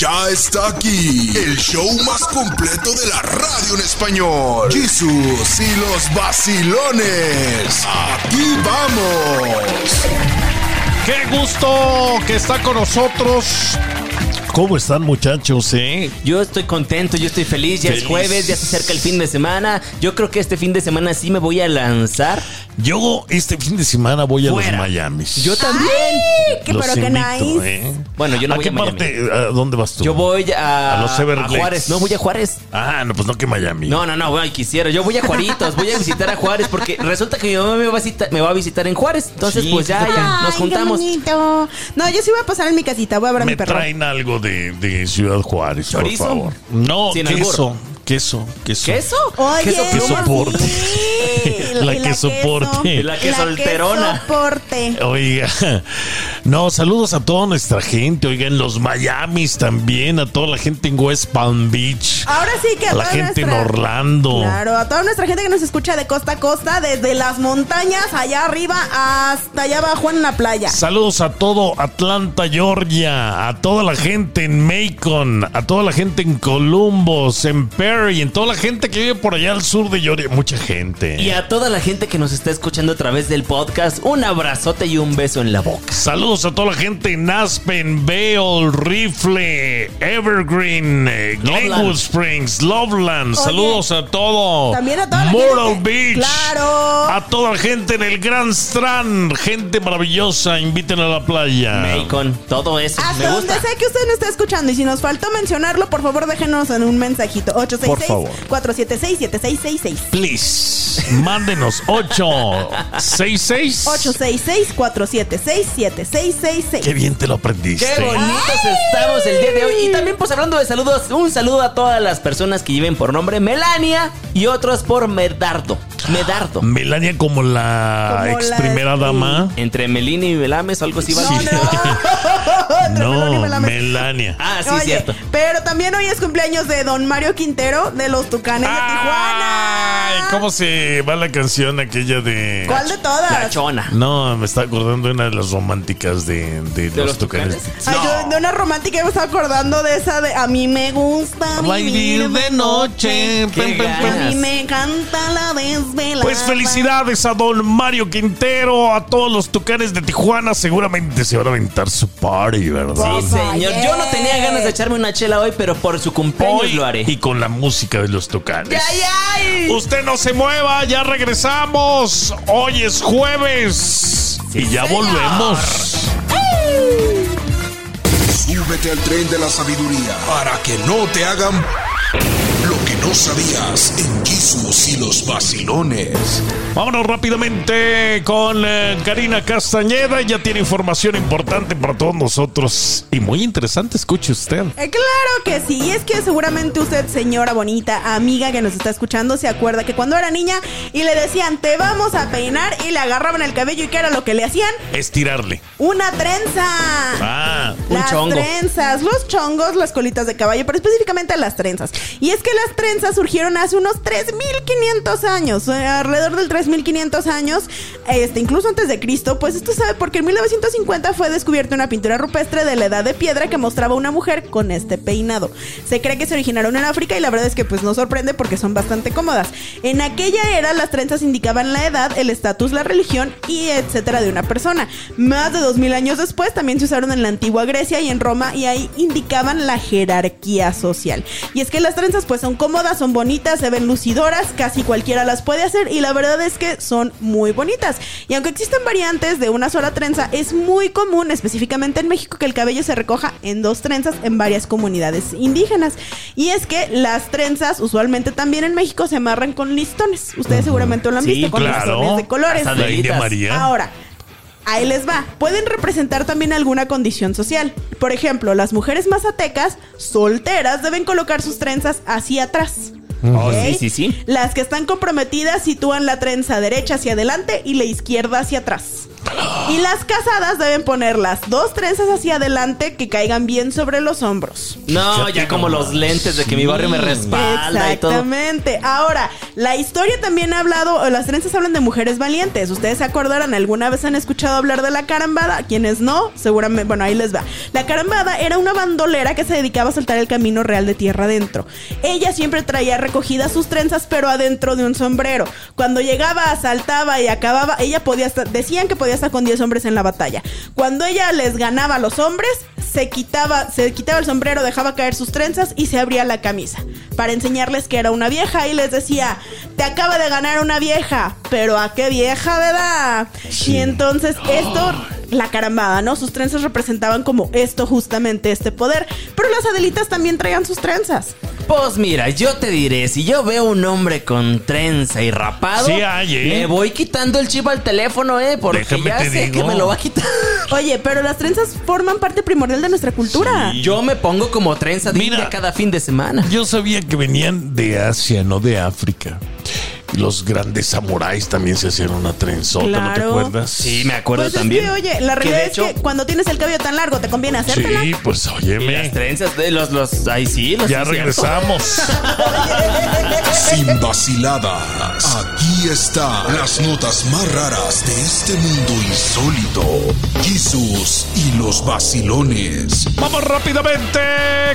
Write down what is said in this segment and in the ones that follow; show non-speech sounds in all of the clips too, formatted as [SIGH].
Ya está aquí el show más completo de la radio en español. Jesús y los vacilones. Aquí vamos. Qué gusto que está con nosotros. ¿Cómo están muchachos, eh? Yo estoy contento, yo estoy feliz, ya es Feliz. jueves, ya se acerca el fin de semana. Yo creo que este fin de semana sí me voy a lanzar. Yo este fin de semana voy a Fuera. los Miamis. Yo también. Que Los pero que invito, nice. ¿eh? Bueno, yo no ¿A voy qué a Miami. parte? ¿A dónde vas tú? Yo voy a, A los Everglades. Juárez. No, voy a Juárez. Ah, no, pues no que Miami. No, no, no, bueno, quisiera. Yo voy a Juaritos, voy a visitar a Juárez porque resulta que mi mamá me va a visitar, me va a, visitar en Juárez. Entonces, Sí, pues ya, ya, nos Ay, juntamos. qué bonito. No, yo sí voy a pasar en mi casita. Voy a ver a mi Me perro. traen algo de, de Ciudad Juárez, ¿Chorizo? por favor. No, Sin queso, queso, queso. ¿Queso? Oye, ¿Queso Que soporte. sí. La que soporte. La que solterona. que soporte. Oiga, no, saludos a toda nuestra gente, oiga, en los Miamis también, a toda la gente en West Palm Beach, Ahora sí que a a la toda gente en nuestra- Orlando. Claro, a toda nuestra gente que nos escucha de costa a costa, desde las montañas allá arriba hasta allá abajo en la playa. Saludos a todo Atlanta, Georgia, a toda la gente en Macon, a toda la gente en Columbus, en Perry, en toda la gente que vive por allá al sur de Georgia, mucha gente. Y a toda la gente que nos está escuchando a través del podcast, un abrazote y un beso en la boca. Saludos a toda la gente en Aspen, Vale, Rifle, Evergreen, eh, Glenwood. Springs, Loveland. Oye, Saludos a todo. también a toda la Myrtle gente- Beach. Claro. A toda la gente en el Grand Strand. Gente maravillosa. Inviten a la playa. Macon, todo eso. Hasta me donde sea que usted nos esté escuchando y si nos faltó mencionarlo, por favor déjenos en un mensajito. Por favor. 866-476-7666. Please. Mándenos 866. 866-476-7666. Qué bien te lo aprendiste. Qué bonitos estamos el día de hoy. Y también, pues hablando de saludos, un saludo a todas las personas que lleven por nombre Melania y otros por Medardo. Medardo. Melania como la Como ex la- primera dama. Entre Melini y Melames o algo así. No, no. [LAUGHS] Entre Melón y No, Melames. Melania. Ah, sí, Oye, cierto. Pero también hoy es cumpleaños de don Mario Quintero de los Tucanes de Tijuana. Ay, ¿cómo se va la canción aquella de. ¿Cuál de todas? La chona. No, me está acordando de una de las románticas de, de, ¿De los los tucanes. Tucanes? Ay, yo de una romántica me estaba acordando de esa de A mí me gusta vivir de noche. Qué Pem, pem, pem. A mí me encanta la Pues felicidades a don Mario Quintero, a todos los tucanes de Tijuana. Seguramente se van a aventar su party, ¿verdad? Sí, señor. Yo no tenía ganas de echarme una chela hoy, pero por su cumpleaños Hoy lo haré. y con la música de los tucanes. ¡Ay, ay! Usted no se mueva, ya regresamos. Hoy es jueves. Sí, y ya señor. volvemos. Súbete al tren de la sabiduría para que no te hagan no sabías en Jesús y los vacilones. Vámonos rápidamente con eh, Karina Castañeda. Ya tiene información importante para todos nosotros y muy interesante. Escuche usted. Eh, claro que sí, y es que seguramente usted, señora bonita, amiga que nos está escuchando, se acuerda que cuando era niña y le decían, te vamos a peinar y le agarraban el cabello y ¿qué era lo que le hacían? Estirarle. Una trenza. Ah, Un las chongo. trenzas, los chongos, las colitas de caballo, pero específicamente las trenzas. Y es que las trenzas surgieron hace unos 3500 años, eh, alrededor del 3500 años, este, incluso antes de Cristo. Pues esto sabe porque en 1950 fue descubierta una pintura rupestre de la edad de piedra que mostraba una mujer con este peinado. Se cree que se originaron en África y la verdad es que pues no sorprende porque son bastante cómodas. En aquella era las trenzas indicaban la edad, el estatus, la religión y etcétera de una persona. Más de 2000 años después también se usaron en la antigua Grecia y en Roma y ahí indicaban la jerarquía social. Y es que las trenzas pues son cómodas, son bonitas, se ven lucidoras, casi cualquiera las puede hacer y la verdad es que son muy bonitas. Y aunque existen variantes de una sola trenza, es muy común, específicamente en México, que el cabello se recoja en dos trenzas en varias comunidades indígenas. Y es que las trenzas usualmente también en México se amarran con listones. Ustedes seguramente lo han Sí, visto con claro. listones de colores. Hasta la India. María. Ahora, ahí les va. Pueden representar también alguna condición social. Por ejemplo, las mujeres mazatecas solteras deben colocar sus trenzas hacia atrás. Oh, sí, sí, sí. Las que están comprometidas sitúan la trenza derecha hacia adelante y la izquierda hacia atrás. Y las casadas deben poner las dos trenzas hacia adelante que caigan bien sobre los hombros. No, ya como los lentes de que mi barrio me respalda y todo. Exactamente. Ahora, La historia también ha hablado, las trenzas hablan de mujeres valientes. Ustedes se acordarán, alguna vez han escuchado hablar de la carambada. Quienes no, seguramente, bueno, ahí les va. La carambada era una bandolera que se dedicaba a saltar el camino real de tierra adentro. Ella siempre traía recogidas sus trenzas, pero adentro de un sombrero. Cuando llegaba, saltaba y acababa, ella podía estar, decían que podía estar con 10 hombres en la batalla. Cuando ella les ganaba a los hombres, se quitaba, se quitaba el sombrero, dejaba caer sus trenzas y se abría la camisa. Para enseñarles que era una vieja y les decía, te acaba de ganar una vieja, pero ¿a qué vieja, verdad? Y entonces esto, la carambada, ¿no? Sus trenzas representaban como esto justamente, este poder. Pero las adelitas también traían sus trenzas. Pues mira, yo te diré, si yo veo un hombre con trenza y rapado, Sí hay, ¿eh? le voy quitando el chip al teléfono, eh, porque Déjame ya te sé digo. que me lo va a quitar. [LAUGHS] Oye, pero las trenzas forman parte primordial de nuestra cultura. Sí. Yo me pongo como trenza de Mira. Cada fin de semana. Yo sabía que venían de Asia, no de África. Y los grandes samuráis también se hacían una trenzota, ¿no te acuerdas? Sí, me acuerdo Pues también. es que, oye, la realidad de es hecho, que cuando tienes el cabello tan largo te conviene hacértela. Sí, pues y las óyeme. trenzas de los, los, ay sí, los Ya sí, cierto. regresamos. [LAUGHS] Sin vaciladas. Aquí están las notas más raras de este mundo insólito. Jesús y los vacilones. Vamos rápidamente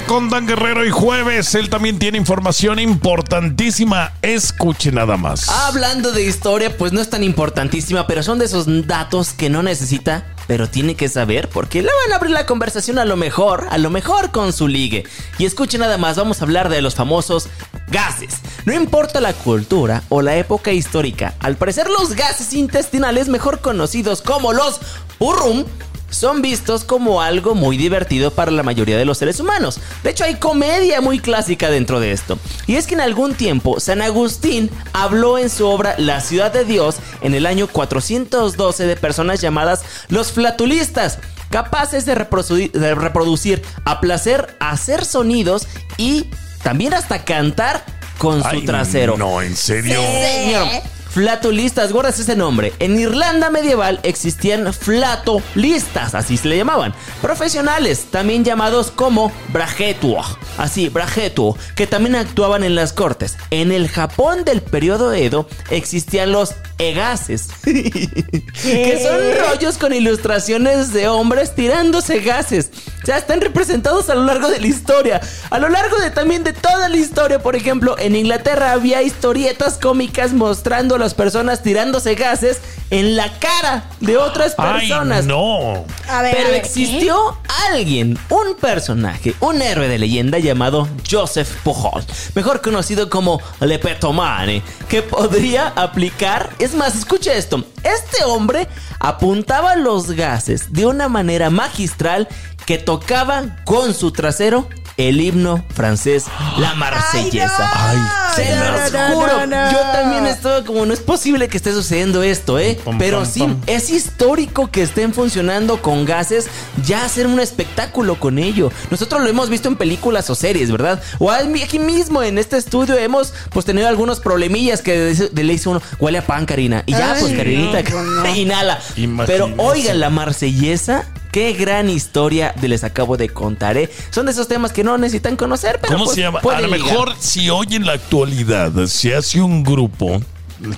con Dan Guerrero y Jueves. Él también tiene información importantísima. Escuche nada Hablando de historia, pues no es tan importantísima, pero son de esos datos que no necesita, pero tiene que saber porque le van a abrir la conversación a lo mejor, a lo mejor con su ligue. Y escuche nada más, vamos a hablar de los famosos gases. No importa la cultura o la época histórica, al parecer los gases intestinales, mejor conocidos como los purrum, son vistos como algo muy divertido para la mayoría de los seres humanos. De hecho, hay comedia muy clásica dentro de esto. Y es que en algún tiempo San Agustín habló en su obra La ciudad de Dios en el año 412 de personas llamadas los flatulistas, capaces de, reproducir, de reproducir a placer, hacer sonidos y también hasta cantar con su trasero. No, en serio. Señor, flatulistas, guardas ese nombre. En Irlanda medieval existían flatolistas, así se le llamaban. Profesionales, también llamados como brajetuo. Así, brajetuo, que también actuaban en las cortes. En el Japón del periodo Edo existían los egases. [LAUGHS] que son rollos con ilustraciones de hombres tirándose gases. O sea, están representados a lo largo de la historia. A lo largo de también de toda la historia. Por ejemplo, en Inglaterra había historietas cómicas mostrando las personas tirándose gases en la cara de otras Ay, personas. no. A ver, Pero a ver, existió alguien, un personaje, un héroe de leyenda llamado Joseph Pujol, mejor conocido como Lepetomane, que podría aplicar, es más, escucha esto, este hombre apuntaba los gases de una manera magistral que tocaba con su trasero el himno francés, la marsellesa. Ay, Se no, los no, no, juro. no. Yo también estaba como, no es posible que esté sucediendo esto, ¿eh? Pero sí, es histórico que estén funcionando con gases, ya hacer un espectáculo con ello. Nosotros lo hemos visto en películas o series, ¿verdad? O aquí mismo en este estudio hemos pues tenido algunos problemillas que de, de le hizo uno, huele a pan, Karina. Y ya, Ay, pues Karinita, no, no. [LAUGHS] inhala. Pero oigan, la marsellesa. Qué gran historia de les acabo de contar, ¿eh? Son de esos temas que no necesitan conocer, pero ¿Cómo pues, se llama? A lo mejor, si hoy en la actualidad se hace un grupo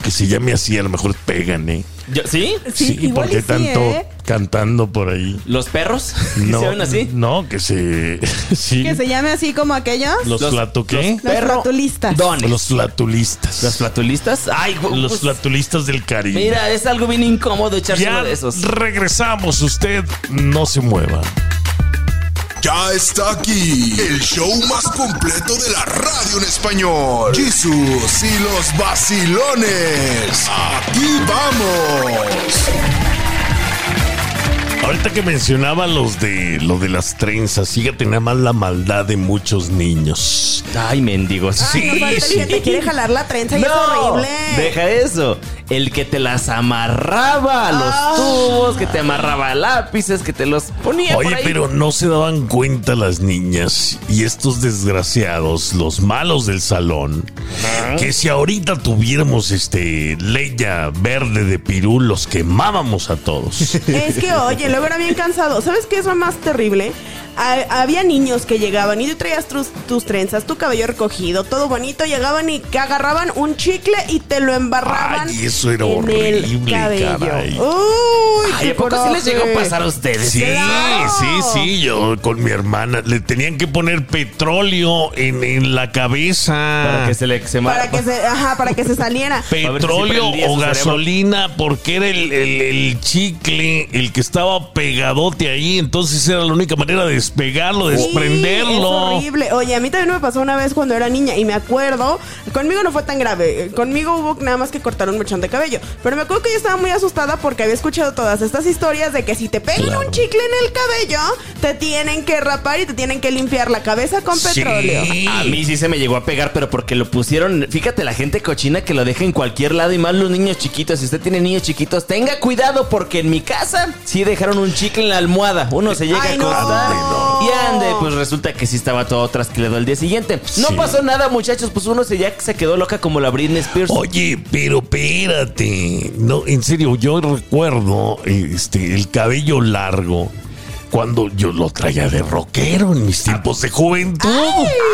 que se llame así, a lo mejor pegan, ¿eh? Yo- ¿Sí? Sí, igual porque sí, tanto ¿eh? cantando por ahí. ¿Los perros? ¿Que No, se ven así? no, que se. [LAUGHS] sí. Que se llame así como aquellos. Los, flatu ¿qué? Los perro flatulistas. dones. Los flatulistas. ¿Los flatulistas? Ay, gu- Los pues, flatulistas del Caribe. Mira, es algo bien incómodo echarse ya uno de esos. regresamos. Usted no se mueva. Ya está aquí el show más completo de la radio en español. Jesús y los vacilones. Aquí vamos. Ahorita que mencionaba los de lo de las trenzas, fíjate nada más la maldad de muchos niños. Ay, mendigos. Ay, que te quiere jalar la trenza y es horrible. Deja eso. El que te las amarraba a los Ah. tubos, que te amarraba a lápices, que te los ponía por Oye, ahí. pero no se daban cuenta las niñas y estos desgraciados, los malos del salón, que si ahorita tuviéramos este leña verde de pirul, los quemábamos a todos. [LAUGHS] Es que, oye, luego era bien cansado. ¿Sabes qué es lo más terrible? Ha- había niños que llegaban y tú traías tus, tus trenzas, tu cabello recogido, todo bonito, llegaban y que agarraban un chicle y te lo embarraban. Ay, eso era en el horrible, cabello. caray. Uy, Ay, ¿a poco sí les llegó a pasar a ustedes? Sí, Claro. sí, sí, yo con mi hermana le tenían que poner petróleo en, en la cabeza. Para que se le se Para que se, ajá, para que se saliera. [LAUGHS] si Petróleo o cerebro. gasolina, porque era el, el- el chicle el que estaba pegadote ahí, entonces era la única manera de despegarlo, Sí, desprenderlo. es horrible. Oye, a mí también me pasó una vez cuando era niña y me acuerdo, conmigo no fue tan grave, eh, conmigo hubo nada más que cortar un mechón de cabello, pero me acuerdo que yo estaba muy asustada porque había escuchado todas estas historias de que si te pegan Claro. un chicle en el cabello, te tienen que rapar y te tienen que limpiar la cabeza con Sí. petróleo. A mí sí se me llegó a pegar, pero porque lo pusieron. Fíjate, la gente cochina que lo deja en cualquier lado y más los niños chiquitos. Si usted tiene niños chiquitos, tenga cuidado porque en mi casa sí dejaron un chicle en la almohada. Uno se llega Ay, a acostar No. y ande, pues resulta que sí estaba todo trasquilado al día siguiente. No Sí. pasó nada, muchachos, pues uno se ya se quedó loca como la Britney Spears. Oye, pero No, en serio, yo recuerdo este el cabello largo cuando yo lo traía de rockero en mis tiempos de juventud.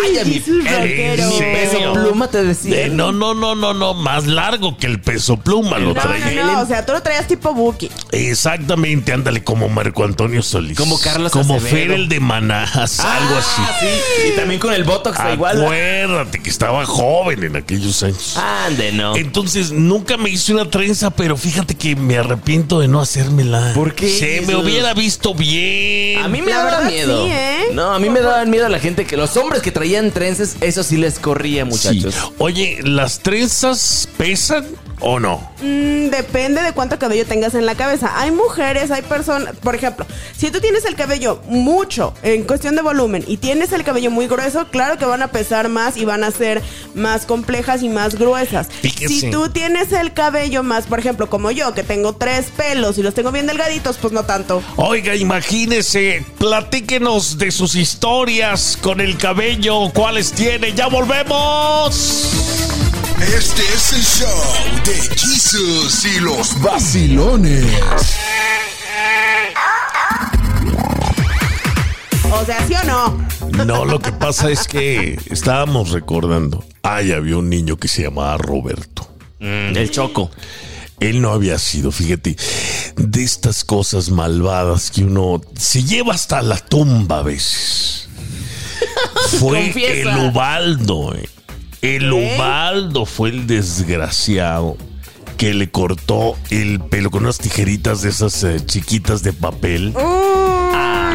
Ay, a mi, rockero. peso pluma te decía. Eh, no, no, no, no, no, más largo que el peso pluma lo No, traía. no, no, o sea, tú lo traías tipo Buki. Exactamente, ándale, como Marco Antonio Solís. Como Carlos Como Acevedo. Fer el de Manás, algo así. Ah, sí. Y también con el Botox igual. Acuérdate que estaba joven en aquellos años. Ande, no. Entonces, nunca me hice una trenza, pero fíjate que me arrepiento de no hacérmela. ¿Por qué, Se me hubiera visto bien. A mí me La daba verdad, miedo. sí, ¿eh? No, a mí me daban miedo la gente que los hombres que traían trences, eso sí les corría, muchachos. Sí. Oye, ¿las trenzas pesan o no? Mm, depende de cuánto cabello tengas en la cabeza. Hay mujeres, hay personas, por ejemplo, si tú tienes el cabello mucho en cuestión de volumen y tienes el cabello muy grueso, claro que van a pesar más y van a ser más complejas y más gruesas. Si tú tienes el cabello más, por ejemplo, como yo, que tengo tres pelos y los tengo bien delgaditos, pues no tanto. Oiga, imagínese, platíquenos de sus historias con el cabello, cuáles tiene. ¡Ya volvemos! Este es el show de Jesus y los vacilones. O sea, ¿sí o no? No, lo que pasa es que estábamos recordando. Ay, había un niño que se llamaba Roberto. Mm, el choco. Él no había sido, fíjate, de estas cosas malvadas que uno se lleva hasta la tumba a veces. [LAUGHS] Fue Confiesa. el Ubaldo. eh. El Ubaldo fue el desgraciado que le cortó el pelo con unas tijeritas de esas eh, chiquitas de papel.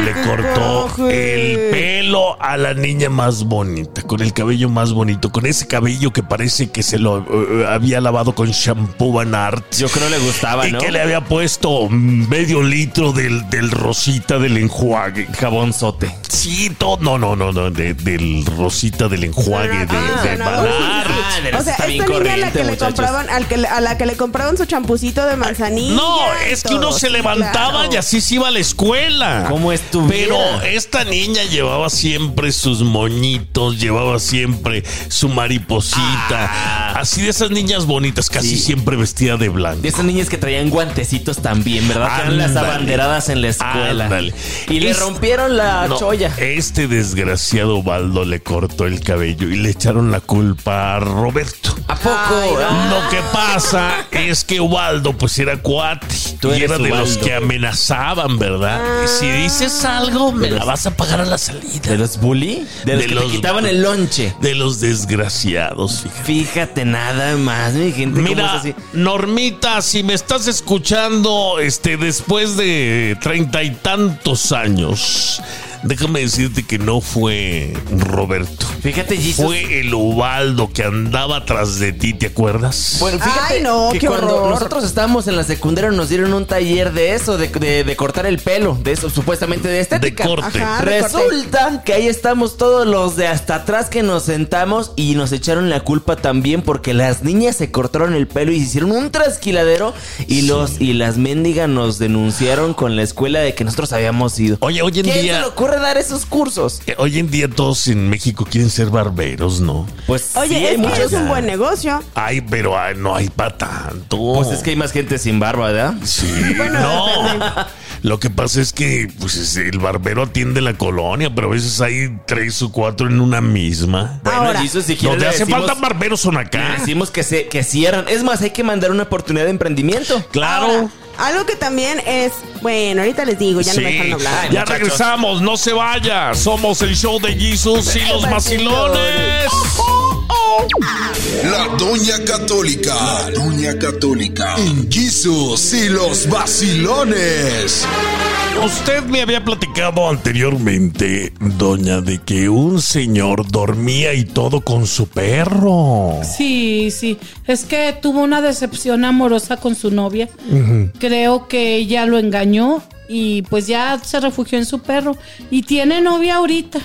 Le cortó coraje. el pelo a la niña más bonita, con el cabello más bonito, con ese cabello que parece que se lo eh, había lavado con shampoo Van Art. Yo creo le gustaba, y ¿no? que le había puesto medio litro del, del rosita del enjuague. Jabonzote. Sí, todo. No, no, no, no. de- del rosita del enjuague de, Ah, de no, Van Art. sí, sí. Ah, O sea, esta niña a la que le compraban, al que a la que le compraban su champucito de manzanilla. No, es que uno se sí, levantaba claro. y así se iba a la escuela. Como estuviera. Pero esta niña llevaba siempre sus moñitos, llevaba siempre su mariposita. Ah. Así de esas niñas bonitas, casi Sí. siempre vestida de blanco. De esas niñas que traían guantecitos también, ¿verdad? Que eran las abanderadas en la escuela. Ándale. Y le rompieron la No, cholla. Este desgraciado Baldo le cortó el cabello y le echaron la culpa a Roberto. ¿A poco? Ay, no. Ah. Lo que pasa es que Ubaldo pues era cuate Tú y era de los que amenazaban, ¿verdad? Y si dices algo, me la vas a pagar a la salida. ¿De los bully? De los De que los- quitaban el lonche. De los desgraciados, fíjate. Fíjate nada más, mi gente. ¿cómo es Mira, así? Normita, si me estás escuchando, este, después de treinta y tantos años déjame decirte que no fue Roberto. Fíjate, Jesus. Fue el Ubaldo que andaba atrás de ti, ¿te acuerdas? Bueno, fíjate Ay, no, que qué cuando horror. nosotros estábamos en la secundaria nos dieron un taller de eso, de, de- de cortar el pelo, de eso, supuestamente de de estética. corte. Ajá. De corte. Resulta que ahí estamos todos los de hasta atrás que nos sentamos y nos echaron la culpa también porque las niñas se cortaron el pelo y hicieron un trasquiladero y los y las mendigas nos denunciaron con la escuela de que nosotros habíamos ido. Oye, hoy en ¿Quién día- se ocurre dar esos cursos? Hoy en día todos en México quieren ser barberos, ¿no? Pues Oye, sí, es que es un buen negocio. Ay, pero ay, no hay para tanto. Pues es que hay más gente sin barba, ¿verdad? Sí, [LAUGHS] Bueno, no. Lo que pasa es que pues, es- el barbero atiende la colonia, pero a veces hay tres o cuatro en una misma. Bueno, Ahora, Jesus, si quieres Donde hace decimos- falta barberos son le acá. decimos que se que cierran. Es más, hay que mandar una oportunidad de emprendimiento. Claro. Ahora, algo que también es. Bueno, ahorita les digo, ya no me dejan hablar. Ay, ya muchachos. regresamos, no se vaya. Somos el show de Jesus y los vacilones. La Doña Católica. La Doña Católica. En Jesus y los vacilones. Usted me había platicado anteriormente, doña, de que un señor dormía y todo con su perro. Sí, sí. Es que tuvo una decepción amorosa con su novia. Creo que ella lo engañó y pues ya se refugió en su perro. Y tiene novia ahorita.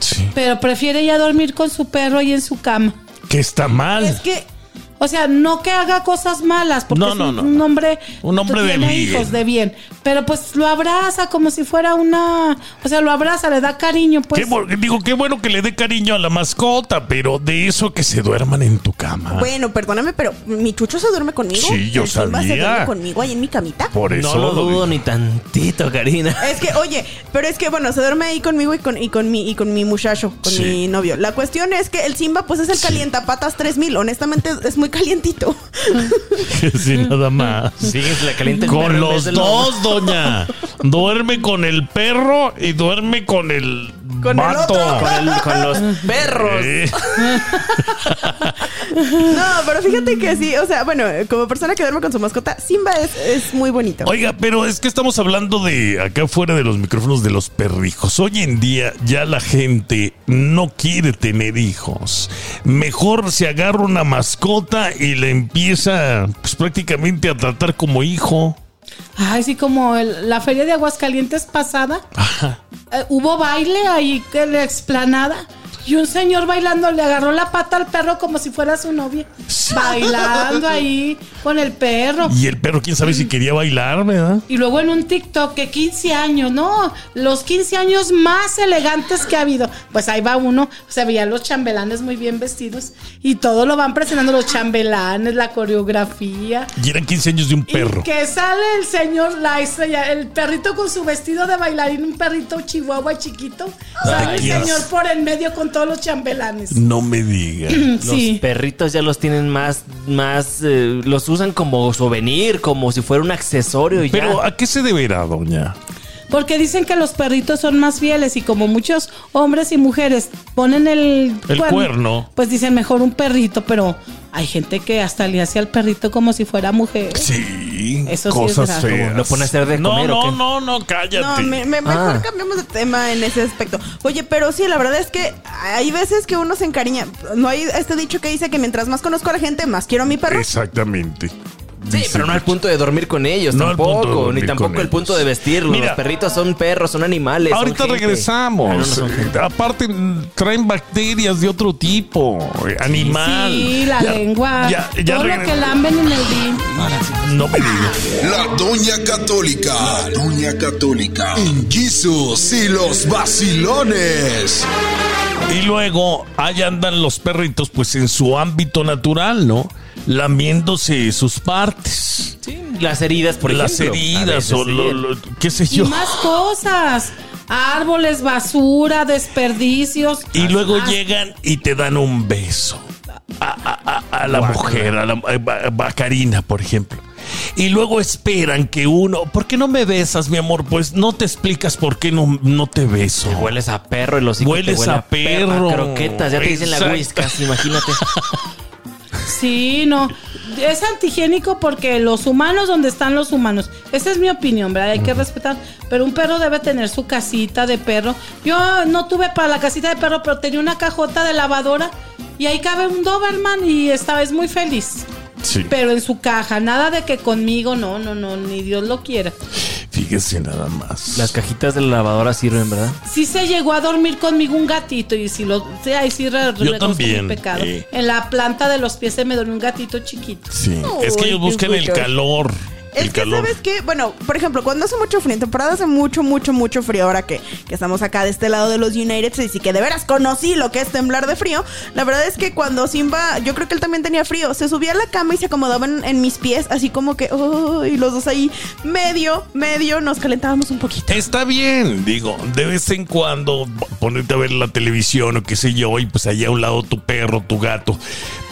Sí. Pero prefiere ya dormir con su perro y en su cama. Que está mal. Es que. O sea, no que haga cosas malas, porque No, es no, un, no. un hombre, Un hombre de tiene bien. hijos de bien. Pero pues lo abraza como si fuera una, o sea, lo abraza, le da cariño, pues. Qué digo, qué bueno que le dé cariño a la mascota, pero de eso que se duerman en tu cama. Bueno, perdóname, pero mi chucho se duerme conmigo. Sí, yo El Simba se sabía. duerme conmigo ahí en mi camita. Por eso no lo lo dudo digo. ni tantito, Karina. Es que, oye, pero es que bueno, se duerme ahí conmigo y con, y con mi y con mi muchacho, con Sí. mi novio. La cuestión es que el Simba, pues es el calientapatas 3000. Honestamente, es muy calientito. [LAUGHS] Sí, nada más. Fíjense la caliente el Con los dos, doña. Duerme con el perro y duerme con el Con el vato. otro. Con, el- con los [LAUGHS] perros. Eh, [LAUGHS] No, pero fíjate que sí, o sea, bueno, como persona que duerme con su mascota, Simba es, es muy bonito. Oiga, pero es que estamos hablando de acá fuera de los micrófonos de los perrijos. Hoy en día ya la gente no quiere tener hijos. Mejor se agarra una mascota y le empieza pues prácticamente a tratar como hijo. Ay, sí, como el- la feria de Aguascalientes pasada. eh, hubo baile ahí en la explanada. Y un señor bailando le agarró la pata al perro como si fuera su novia. [LAUGHS] Bailando ahí con el perro. Y el perro, quién sabe si quería bailar, ¿verdad? Y luego en un TikTok que 15 años, no, los 15 años más elegantes que ha habido. Pues ahí va uno, se veían los chambelanes muy bien vestidos y todo lo van presentando los chambelanes, la coreografía. Y eran 15 años de un perro. Y que sale el señor, la estrella, el perrito con su vestido de bailarín, un perrito chihuahua chiquito. Sale el señor por en medio con todos los chambelanes. No me digan. [CLEARS THROAT] Los Sí. perritos ya los tienen más, más, eh, los usan como souvenir, como si fuera un accesorio. y Pero ya. ¿a qué se deberá, doña? Porque dicen que los perritos son más fieles y como muchos hombres y mujeres ponen el, El cuerno. pues dicen mejor un perrito, pero hay gente que hasta le hace al perrito como si fuera mujer. Sí, Eso sí es cosas feas. ¿Lo pone a hacer de no, comer o no, qué? no, no, cállate. No, me, me- mejor Ah. cambiamos de tema en ese aspecto. Oye, pero sí, la verdad es que hay veces que uno se encariña. No hay este dicho que dice que mientras más conozco a la gente, más quiero a mi perro. Exactamente. Sí, pero no al punto de dormir con ellos, No tampoco. Ni tampoco el punto de vestirlos. Mira. los perritos son perros, son animales. son Ahorita. Ah, no, regresamos. no. Eh, Aparte, traen bacterias de otro tipo. eh, Animal. Sí, la Ya- lengua, Ya, ya todo lo que lamben en el día. No me digas. La Doña Católica. La Doña Católica. En Jesus y los vacilones. Y luego, ahí andan los perritos, pues en su ámbito natural, ¿no? Lamiéndose sus partes. Sí, las heridas, por las ejemplo. A heridas veces, o sí. lo- lo- qué sé Y yo. más cosas. Árboles, basura, desperdicios. Y luego Ah, llegan y te dan un beso. A, a- a- a la mujer, a la a- a Karina, por ejemplo. Y luego esperan que uno. ¿Por qué no me besas, mi amor? Pues no te explicas por qué no, no te beso. Hueles a perro, hocico te Hueles huele a perro. croquetas, ya te dicen la whiskas, imagínate. [LAUGHS] Sí, no. es antihigiénico porque los humanos donde están los humanos. Esa es mi opinión, ¿verdad? Hay que respetar. Pero un perro debe tener su casita de perro. Yo no tuve para la casita de perro, pero tenía una cajota de lavadora y ahí cabe un Doberman y esta vez muy feliz. Sí. Pero en su caja, nada de que conmigo, no, no, no, ni Dios lo quiera. Fíjese nada más. Las cajitas de la lavadora sirven, ¿verdad? Sí se llegó a dormir conmigo un gatito y si lo, sí, ahí sí re- Yo también, pecado. eh. En la planta de los pies se me dormió un gatito chiquito. Sí. es que ellos buscan el calor. Es el que, calor. ¿sabes qué? Bueno, por ejemplo, cuando hace mucho frío, en temporada hace mucho, mucho, mucho frío, ahora que, que estamos acá de este lado de los United States y que de veras conocí lo que es temblar de frío, la verdad es que cuando Simba, yo creo que él también tenía frío, se subía a la cama y se acomodaba en, en mis pies, así como que, oh, y los dos ahí, medio, medio, nos calentábamos un poquito. Está bien, digo, de vez en cuando ponerte a ver la televisión o qué sé yo, y pues allá a un lado tu perro, tu gato.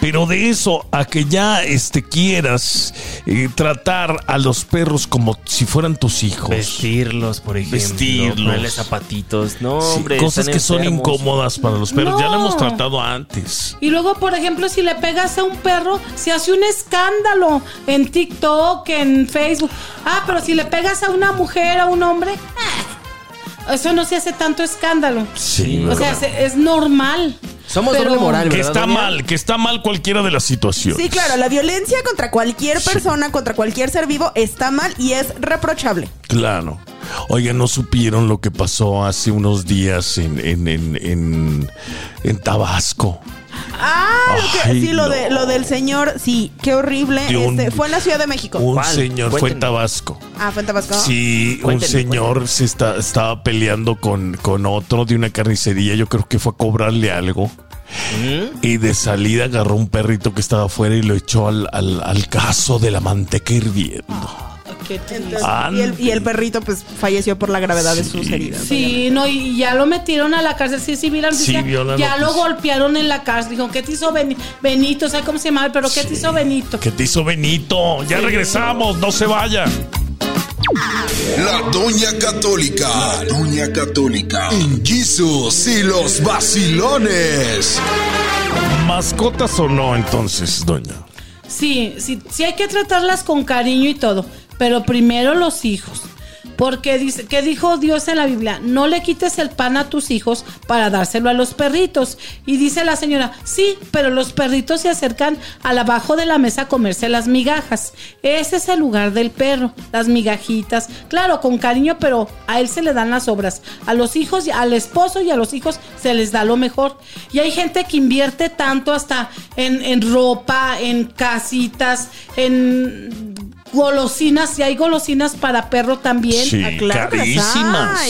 Pero de eso a que ya este, quieras eh, tratar a los perros como si fueran tus hijos. Vestirlos, por ejemplo. Vestirlos. Ponerle zapatitos. No, Sí, hombre. cosas están que son incómodas para los perros. Ya lo hemos tratado antes. Y luego, por ejemplo, si le pegas a un perro, se hace un escándalo en TikTok, en Facebook. Ah, pero si le pegas a una mujer, a un hombre, ah, eso no se hace tanto escándalo. Sí. O sea, se- es normal. Somos Pero- doble moral, que ¿verdad? está doña? mal, que está mal cualquiera de las situaciones. Sí, claro, la violencia contra cualquier persona, contra cualquier ser vivo, está mal y es reprochable. Claro. Oiga, ¿no supieron lo que pasó hace unos días en, en, en, en, en Tabasco? Ah, lo que- Ay, sí, lo, no. de, lo del señor, sí, qué horrible. De un- Este, fue en la Ciudad de México. Un ¿Cuál? señor fue en Cuéntenme. Tabasco. Ah, fue en Tabasco. Sí, un Cuéntenme, señor se está, estaba peleando con, con otro de una carnicería. Yo creo que fue a cobrarle algo. Y de salida agarró un perrito que estaba afuera y lo echó al, al, al caso de la manteca hirviendo. Qué triste. Entonces, y, el, y el perrito pues falleció por la gravedad de sus heridas. Sí, no, y ya lo metieron a la cárcel. Sí, sí, vi la Sí, noticia. vio la ya lo golpearon en la cárcel. Dijo, ¿qué te hizo Beni- Benito? ¿Sabes cómo se llama? Pero ¿qué te hizo Benito? ¿Qué te hizo Benito? Ya regresamos, no se vaya. La Doña Católica. La Doña Católica. En Jesus y los vacilones. ¿Mascotas o no entonces, doña? Sí, sí, sí hay que tratarlas con cariño y todo, pero primero los hijos. Porque dice, ¿qué dijo Dios en la Biblia? No le quites el pan a tus hijos para dárselo a los perritos. Y dice la señora, sí, pero los perritos se acercan al abajo de la mesa a comerse las migajas. Ese es el lugar del perro, las migajitas. Claro, con cariño, pero a él se le dan las obras. A los hijos, al esposo y a los hijos se les da lo mejor. Y hay gente que invierte tanto hasta en, en ropa, en casitas, en golosinas. Y hay golosinas para perro también. Sí, Ah, claro carísimas.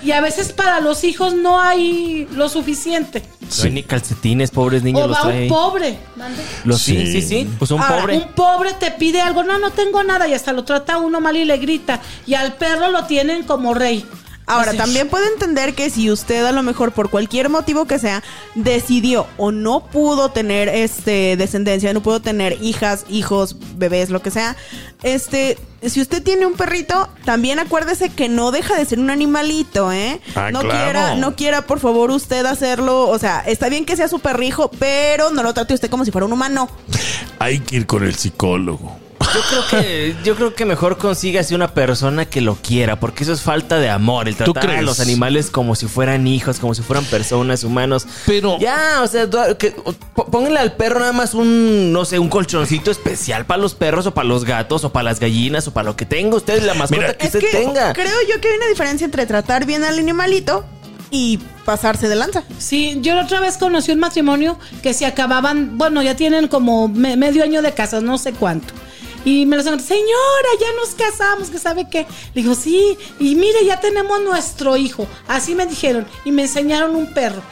Y a veces para los hijos no hay lo suficiente. No hay ni calcetines, pobres niños O los va un pobre. mande. Los, sí, Sí. sí, sí. Pues un Ahora, pobre. Un pobre te pide algo, no, no tengo nada y hasta lo trata uno mal y le grita. Y al perro lo tienen como rey. Ahora, Así. también puede entender que si usted a lo mejor por cualquier motivo que sea decidió o no pudo tener este descendencia, no pudo tener hijas, hijos, bebés, lo que sea, este, si usted tiene un perrito, también acuérdese que no deja de ser un animalito, ¿eh? Ah, no claro. quiera, no quiera por favor usted hacerlo, o sea, está bien que sea su perrijo, pero no lo trate usted como si fuera un humano. Hay que ir con el psicólogo. Yo creo que, yo creo que mejor consígase una persona que lo quiera, porque eso es falta de amor, el ¿Tú tratar a los animales como si fueran hijos, como si fueran personas, humanos. Pero- Ya, o sea, que- o- pónganle al perro nada más un, no sé, un colchoncito especial para los perros o para los gatos o para las gallinas o para lo que tenga usted, la mascota Mira, que Es usted que tenga. creo yo que hay una diferencia entre tratar bien al animalito y pasarse de lanza. Sí, yo la otra vez conocí un matrimonio que se acababan, bueno, ya tienen como me- medio año de casas, no sé cuánto. Y me lo encontré, señora, ya nos casamos, que sabe qué. Le digo, sí, y mire, ya tenemos nuestro hijo. Así me dijeron, y me enseñaron un perro.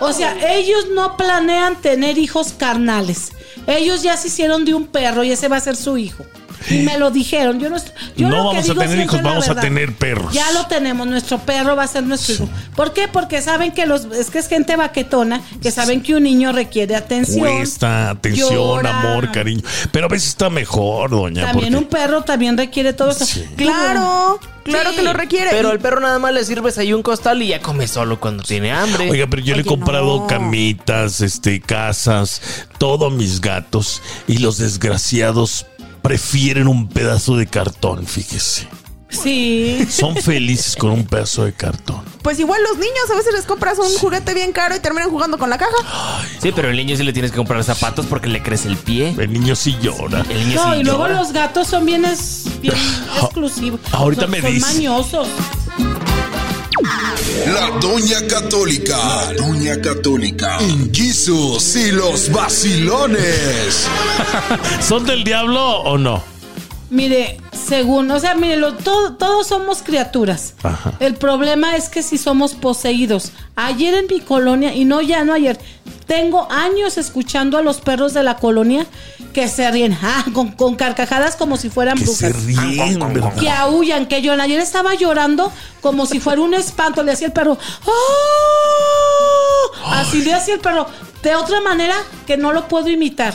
O sea, ellos no planean tener hijos carnales. Ellos ya se hicieron de un perro y ese va a ser su hijo. Y me lo dijeron. Yo no, yo No lo que vamos a tener hijos, vamos a tener perros. Ya lo tenemos, nuestro perro va a ser nuestro hijo. ¿Por qué? Porque saben que los es que es gente baquetona, que saben que un niño requiere atención. Cuesta atención, llora. amor, cariño. Pero a veces está mejor, doña. También porque- un perro también requiere todo eso. Sí. Claro, claro Sí, que lo requiere. Pero al perro nada más le sirves ahí un costal y ya come solo cuando tiene hambre. Oiga, pero yo le he comprado no. camitas, este, casas, todo a mis gatos y los desgraciados prefieren un pedazo de cartón, fíjese. Sí. Son felices con un pedazo de cartón. Pues igual los niños a veces les compras un juguete bien caro y terminan jugando con la caja. Sí, pero el niño sí le tienes que comprar zapatos porque le crece el pie. El niño sí llora. El niño No, sí y luego los gatos son bien, es- bien exclusivos. ahorita Son- me son dice. mañosos. La Doña Católica. La Doña Católica. Jesus y los vacilones. [LAUGHS] ¿Son del diablo o no? Mire, según, o sea, mire, lo- todo- todos somos criaturas. Ajá. El problema es que si somos poseídos. Ayer en mi colonia, y no ya, no ayer, tengo años escuchando a los perros de la colonia que se ríen, [LAUGHS] ah, con, con carcajadas como si fueran Que se brujas. ríen, ¿verdad? Que aullan, que lloran. Ayer estaba llorando como si fuera un espanto. Le hacía el perro. ¡Oh! Así le hacía el perro. De otra manera que no lo puedo imitar.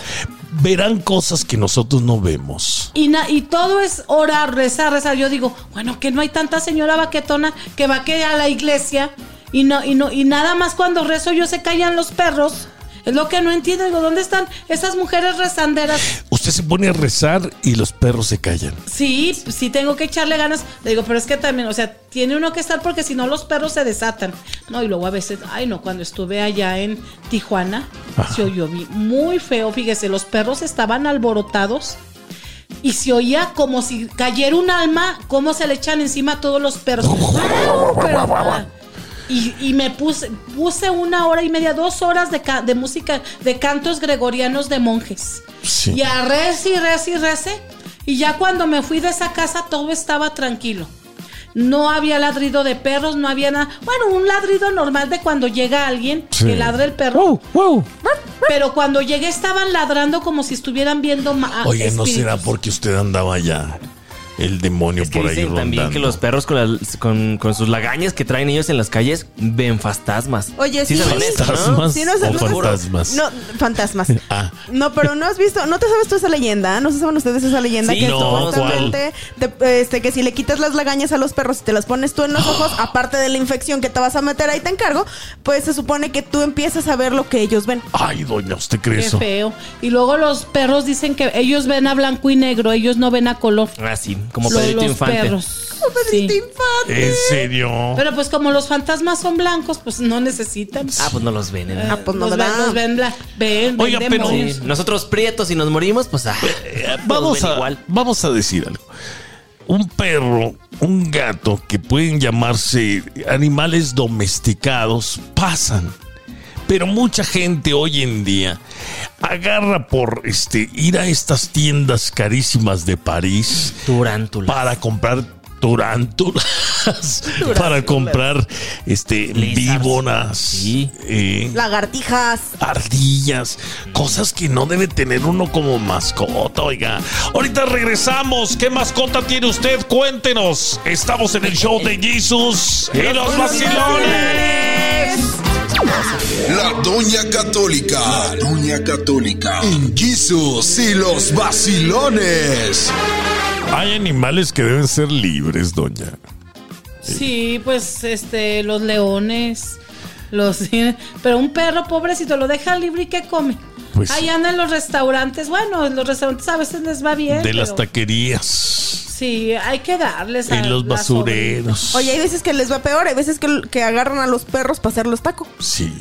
Verán cosas que nosotros no vemos. Y, na- y todo es orar, rezar, rezar. Yo digo, bueno, que no hay tanta señora baquetona que va que a la iglesia y no, y no, y nada más cuando rezo yo se callan los perros. Es lo que no entiendo. Digo, ¿dónde están esas mujeres rezanderas? Usted se pone a rezar y los perros se callan. Sí, sí tengo que echarle ganas. Le digo, pero es que también, o sea, tiene uno que estar porque si no los perros se desatan. No, y luego a veces, ay no, cuando estuve allá en Tijuana, se oyó vi- muy feo. Fíjese, los perros estaban alborotados. Y se oía como si cayera un alma, cómo se le echan encima a todos los perros. Y, y me puse, puse una hora y media, dos horas de, ca- de música, de cantos gregorianos de monjes. Sí. Y a rece y rece y rece. Y ya cuando me fui de esa casa todo estaba tranquilo. No había ladrido de perros, no había nada. Bueno, un ladrido normal de cuando llega alguien Sí. que ladra el perro. Pero cuando llegué estaban ladrando como si estuvieran viendo ma- Oye, ¿no será porque usted andaba allá? El demonio Es que por ahí dicen rondando. también que los perros con, las- con, con sus lagañas que traen ellos en las calles ven fantasmas. Oye, sí. eso, ¿no? ¿Fantasmas Sí, no o fantasmas? No, fantasmas. [LAUGHS] Ah. No, pero no has visto, no te sabes tú esa leyenda, no se saben ustedes esa leyenda Sí, que no, supuestamente te- este, que si le quitas las lagañas a los perros y te las pones tú en los ojos, [GASPS] aparte de la infección que te vas a meter ahí te encargo, pues se supone que tú empiezas a ver lo que ellos ven. Ay, doña, ¿usted cree Qué eso? feo. Y luego los perros dicen que ellos ven a blanco y negro, ellos no ven a color. Ah, sí, como Lo- Pedrito los Infante. perros. Sí. ¿En serio? Pero pues como los fantasmas son blancos, pues no necesitan. Ah, pues no los ven. ¿eh? Ah, pues no, los, ven, los ven, bla- ven, ven Oiga, pero-. Sí, Nosotros prietos y nos morimos, pues ah, Eh, nos vamos, ven a, igual. vamos a decir algo. Un perro, un gato que pueden llamarse animales domesticados pasan. Pero mucha gente hoy en día agarra por este ir a estas tiendas carísimas de París Turántula. para comprar turántulas, [LAUGHS] para comprar este Lizards. víboras, Sí. eh, Lagartijas. ardillas, cosas que no debe tener uno como mascota, oiga. Ahorita regresamos. ¿Qué mascota tiene usted? Cuéntenos. Estamos en el show de Jesus y los vacilones. La Doña Católica. La Doña Católica. En Jesus y los vacilones. Hay animales que deben ser libres, doña. Sí, pues este, los leones, los [LAUGHS] pero un perro pobrecito lo deja libre y qué come. Pues- Ahí andan en los restaurantes. Bueno, en los restaurantes a veces les va bien. De las taquerías. Sí, hay que darles a En los la basureros. Oye, hay veces que les va peor, hay veces que, que agarran a los perros para hacerlos taco. Sí.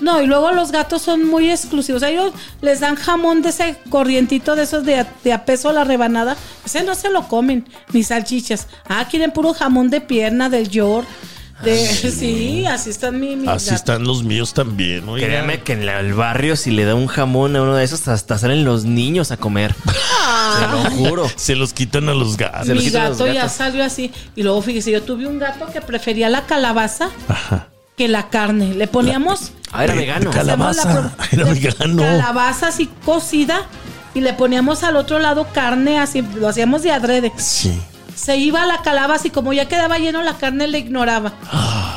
No, y luego los gatos son muy exclusivos. A ellos les dan jamón de ese corrientito de esos de a, de a peso la rebanada. Ese no se lo comen, ni salchichas. Ah, quieren puro jamón de pierna, del york. De, sí. así están mi, mis Así gatos. están los míos también, oiga. Créame que en la- el barrio, si le da un jamón a uno de esos, hasta salen los niños a comer. [LAUGHS] Se lo juro. [LAUGHS] Se los quitan a los gatos. Se Mi quitan los gato ya gatos. salió así. Y luego fíjese, yo tuve un gato que prefería la calabaza Ajá. que la carne. Le poníamos Ah, era vegano. cala- Calabaza. hacemos [LAUGHS] Era vegano. Calabaza así cocida. y le poníamos al otro lado carne, así lo hacíamos de adrede. Sí. Se iba a la calabaza y como ya quedaba lleno la carne le ignoraba.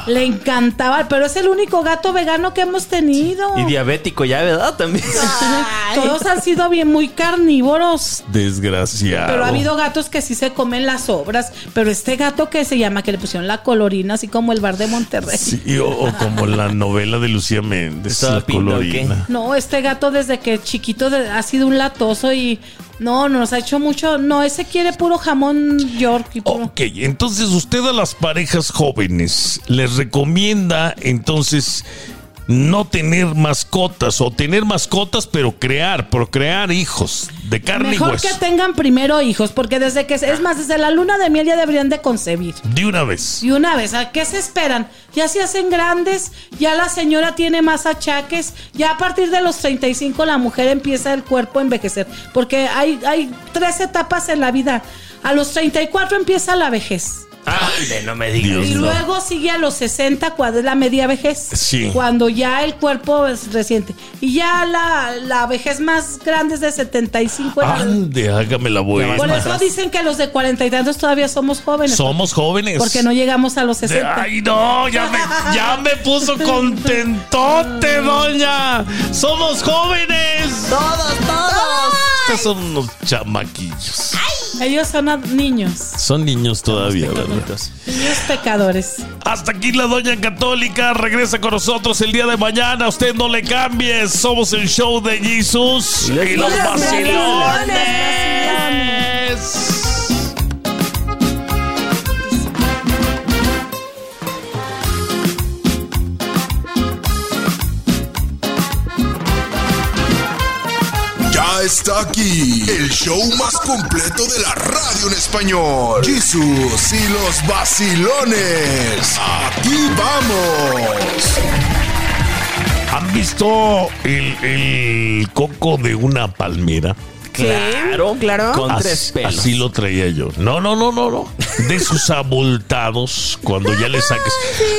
Le encantaba, pero es el único gato vegano que hemos tenido. Y diabético ya, ¿verdad? También. [LAUGHS] Todos han sido bien muy carnívoros. Desgraciado. Pero ha habido gatos que sí se comen las obras. Pero este gato que se llama, que le pusieron la colorina, así como el bar de Monterrey. Sí, o, o como la novela de Lucía Méndez, ¿Estaba la pinta colorina. No, este gato desde que chiquito de- ha sido un latoso y no, nos ha hecho mucho. No, ese quiere puro jamón York y puro. Ok, entonces usted a las parejas jóvenes les recomienda entonces no tener mascotas o tener mascotas pero crear, procrear hijos de carne y Mejor hueso. que tengan primero hijos, porque desde que es más, desde la luna de miel ya deberían de concebir. De una vez. Y una vez, ¿a qué se esperan? Ya se hacen grandes, ya la señora tiene más achaques, ya a partir de los 35 la mujer empieza el cuerpo a envejecer, porque hay, hay tres etapas en la vida. A los 34 empieza la vejez. Ande, no me digas. Dios Y no. luego sigue a los 60 cuando es la media vejez. Sí. Cuando ya el cuerpo es reciente. Y ya la, la vejez más grande es de 75 en adelante. Ande, hágame la buena. Por eso dicen que los de cuarenta y tantos todavía somos jóvenes. Somos jóvenes. Porque no llegamos a los De- 60. Ay, no, ya me, ya me puso contentote, [LAUGHS] doña. Somos jóvenes. Todos, todos. Ustedes son unos chamaquillos. Ellos son niños. Son niños todavía, ¿verdad? Niños pecadores. Hasta aquí la Doña Católica. Regresa con nosotros el día de mañana. Usted no le cambie. Somos el show de Jesus y, los los vacilones. vacilones. Está aquí el show más completo de la radio en español. Jesús y los vacilones. Aquí vamos. ¿Han visto el coco de una palmera? Claro, claro. Con As- tres pelos. Así lo traía yo. No, no, no, no, no. De sus abultados, cuando ya le saques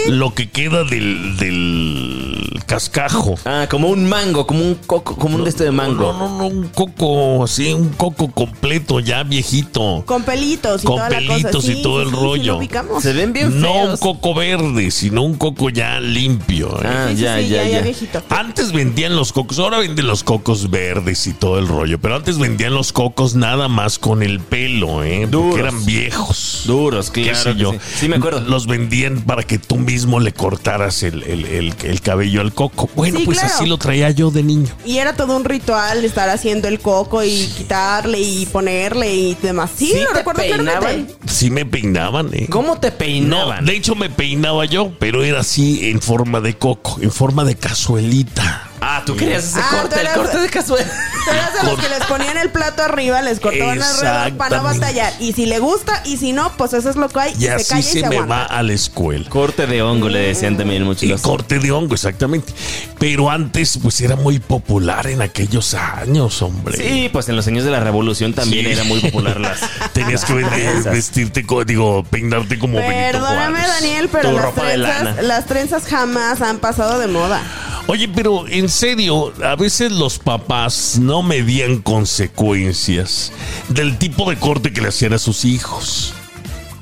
lo que queda del, del cascajo. Ah, como un mango, como un coco, como un de este de mango. No, no, no, un coco, así, un coco completo, ya viejito. Con pelitos y Con toda la cosa. pelitos y Sí, todo sí, el sí, rollo. lo. Se ven bien No un coco verde, sino un coco ya limpio. ¿eh? Ah, Sí, sí, ya, ya, ya. viejito. Antes vendían los cocos, ahora venden los cocos verdes y todo el rollo, pero antes vendían los cocos nada más con el pelo, ¿eh? Duros. Porque eran viejos. Duros, claro. yo. Sí. Sí, me acuerdo. Los vendían para que tú mismo le cortaras el, el- el- el cabello al coco. Bueno, Sí, pues claro. así lo traía yo de niño. Y era todo un ritual estar haciendo el coco y quitarle y ponerle y demás. Sí, ¿Sí lo te recuerdo peinaban? claramente. Sí me peinaban, ¿eh? ¿Cómo te No, peinaban? de hecho me peinaba yo, pero era así en forma de coco, en forma de cazuelita. Ah, tú querías ese Ah, tú corte, el eras- corte de cazuela. [LAUGHS] Tú eras de los que les ponían el plato arriba, les cortaban alrededor para no Exactamente. batallar. Y si le gusta y si no, pues eso es lo que hay. Y se así calla y se, se me aguanta. va a la escuela. Corte de hongo, le decían también muchos. Y corte de hongo, exactamente. Pero antes, pues era muy popular en aquellos años, hombre. Sí, pues en los años de la revolución también Sí. era muy popular las. [LAUGHS] Tenías que vender- Trenzas. vestirte, co- digo, peinarte como Benito Perdóname, Juárez. Daniel, pero Tu las ropa de trenzas, las trenzas jamás han pasado de moda. Oye, pero en serio, a veces los papás no medían consecuencias del tipo de corte que le hacían a sus hijos.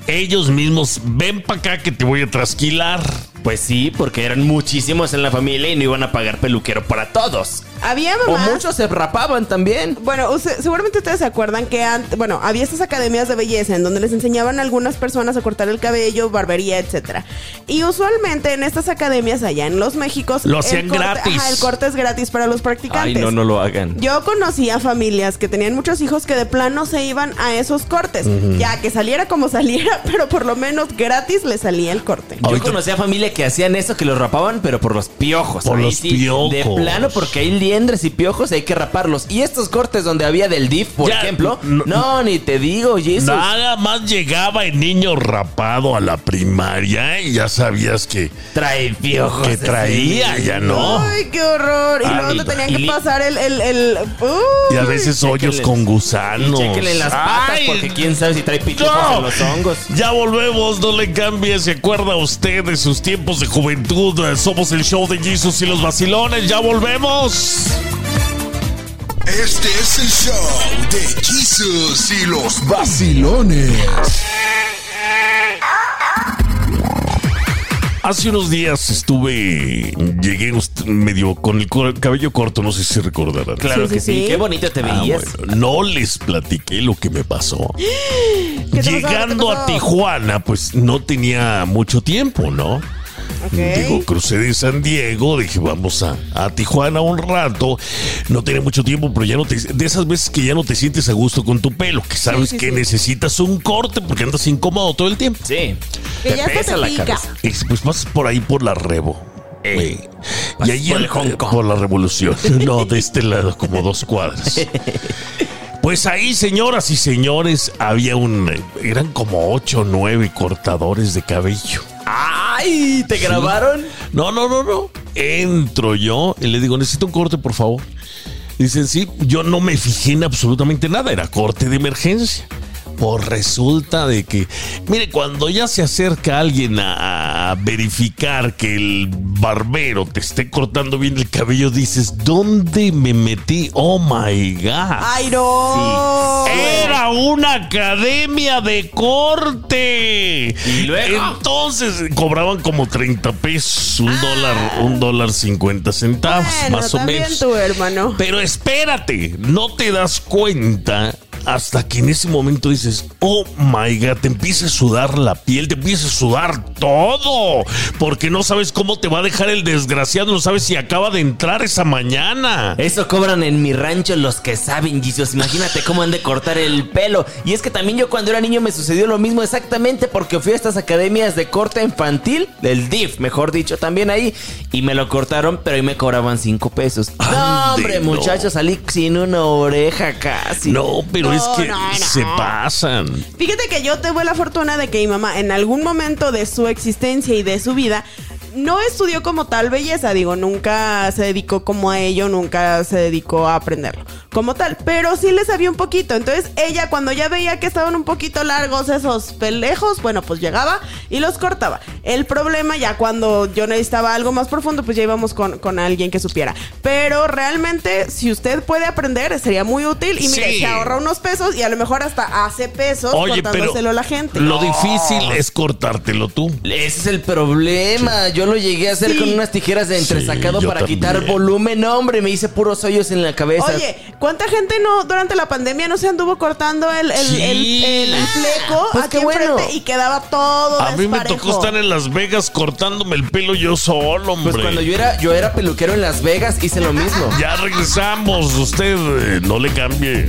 Ellos mismos, ven para acá que te voy a trasquilar. Pues sí, porque eran muchísimos en la familia y no iban a pagar peluquero para todos. Había O mamás. muchos se rapaban también. Bueno, usted- seguramente ustedes se acuerdan que antes, bueno, había estas academias de belleza en donde les enseñaban a algunas personas a cortar el cabello, barbería, etcétera. Y usualmente en estas academias allá en los Méxicos Lo el hacían corte- gratis. Ajá, el corte es gratis para los practicantes. Ay, no, no lo hagan. Yo conocía familias que tenían muchos hijos que de plano se iban a esos cortes, ya que saliera como saliera, [LAUGHS] pero por lo menos gratis le salía el corte. Yo Ahorita- conocía familia que hacían eso, que los rapaban, pero por los piojos. Por Ahí los sí, piojos. De plano, porque hay liendres y piojos, hay que raparlos. Y estos cortes donde había del DIF, por Ya, ejemplo, no- no, ni te digo, Jesus. Nada más llegaba el niño rapado a la primaria y ya sabías que, Trae piojos. que traía, niño. ya no. Ay, qué horror. Y luego te tenían que pasar el... el, el Y a veces hoyos con gusanos. chéquenle las patas, Ay, porque quién sabe si trae pitufos no. en los hongos. Ya volvemos, no le cambie. ¿Se acuerda usted de sus tiempos de juventud? Eh, Somos el show de Jesus y los vacilones. Ya volvemos. Este es el show de Jesus y los vacilones. Hace unos días estuve, llegué medio con el cabello corto, no sé si recordarán. Claro Sí, que sí. Qué bonito te Ah, veías. bueno, no les platiqué lo que me pasó. [GASPS] ¿Qué te pasó? Llegando ¿Qué a pasó? Tijuana, pues no tenía mucho tiempo, ¿no? Digo, crucé de San Diego, dije, vamos a, a Tijuana un rato. No tenía mucho tiempo, pero ya no te. De esas veces que ya no te sientes a gusto con tu pelo, que sabes sí, que sí. necesitas un corte porque andas incómodo todo el tiempo. Sí. Que te ya se pesa te la pica. cabeza. Y pues pasas por ahí por la Rebo. güey. y ahí por el en- Hong Kong. por la revolución. [LAUGHS] No, de este lado, como dos cuadras. Pues ahí, señoras y señores, había un. Eran como ocho o nueve cortadores de cabello. ¡Ay! ¿Te grabaron? No, no, no, no. Entro yo y le digo, necesito un corte, por favor. Dicen, sí, yo no me fijé en absolutamente nada, era corte de emergencia. Pues resulta de que, mire, cuando ya se acerca alguien a, verificar que el barbero te esté cortando bien el cabello, dices, ¿dónde me metí? Oh my God. ¡Ay, no! Era una academia de corte. ¿Y luego? Entonces cobraban como 30 pesos, un dólar, un dólar 50 centavos, Bueno, más o menos. tú, hermano. Pero espérate, no te das cuenta hasta que en ese momento dices, oh my god, te empieza a sudar la piel, te empieza a sudar todo, porque no sabes cómo te va a dejar el desgraciado, no sabes si acaba de entrar esa mañana. Eso cobran en mi rancho los que saben, Jesus. Imagínate cómo han de cortar el pelo. Y es que también yo cuando era niño me sucedió lo mismo exactamente porque fui a estas academias de corte infantil, del DIF, mejor dicho, también ahí. Y me lo cortaron, pero ahí me cobraban cinco pesos. No, hombre, no. muchachos, salí sin una oreja casi. No, pero No, es que no, no. se pasan. Fíjate que yo tuve la fortuna de que mi mamá en algún momento de su existencia y de su vida no estudió como tal belleza, digo, nunca se dedicó como a ello, nunca se dedicó a aprenderlo como tal, pero sí le sabía un poquito. Entonces ella cuando ya veía que estaban un poquito largos esos pelejos, bueno, pues llegaba y los cortaba. El problema ya cuando yo necesitaba algo más profundo, pues ya íbamos con, con alguien que supiera. Pero realmente si usted puede aprender sería muy útil y mire, Sí. se ahorra unos pesos y a lo mejor hasta hace pesos Oye, pero cortándoselo a la gente. lo difícil es cortártelo tú. Ese es el problema. Yo lo llegué a hacer Sí. con unas tijeras de entresacado Sí, yo para quitar volumen. No, hombre, me hice puros hoyos en la cabeza. Oye, ¿cuánta gente no durante la pandemia no se anduvo cortando el, el, Sí. el- el fleco Pues aquí qué bueno. y quedaba todo A mí me tocó estar en Las Vegas cortándome el pelo yo solo, hombre. pues cuando yo era, yo era peluquero en Las Vegas, hice lo mismo. Ya regresamos, usted eh, no le cambie.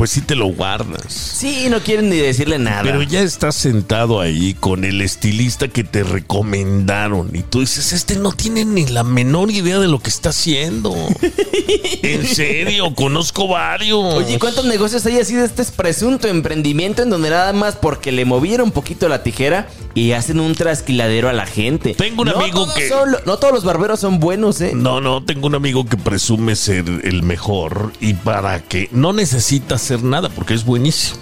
pues sí te lo guardas. Sí, no quieren ni decirle nada. Pero ya estás sentado ahí con el estilista que te recomendaron y tú dices, este no tiene ni la menor idea de lo que está haciendo. [LAUGHS] en serio, conozco varios. Oye, ¿cuántos negocios hay así de este presunto emprendimiento en donde nada más porque le movieron un poquito la tijera y hacen un trasquiladero a la gente? Tengo un No amigo que- son no todos los barberos son buenos, ¿eh? No, no, tengo un amigo que presume ser el mejor y para que no necesita hacer nada porque es buenísimo.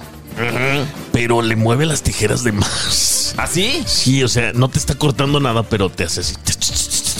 Pero le mueve las tijeras de más. ¿Así? Sí, o sea, no te está cortando nada, pero te hace así.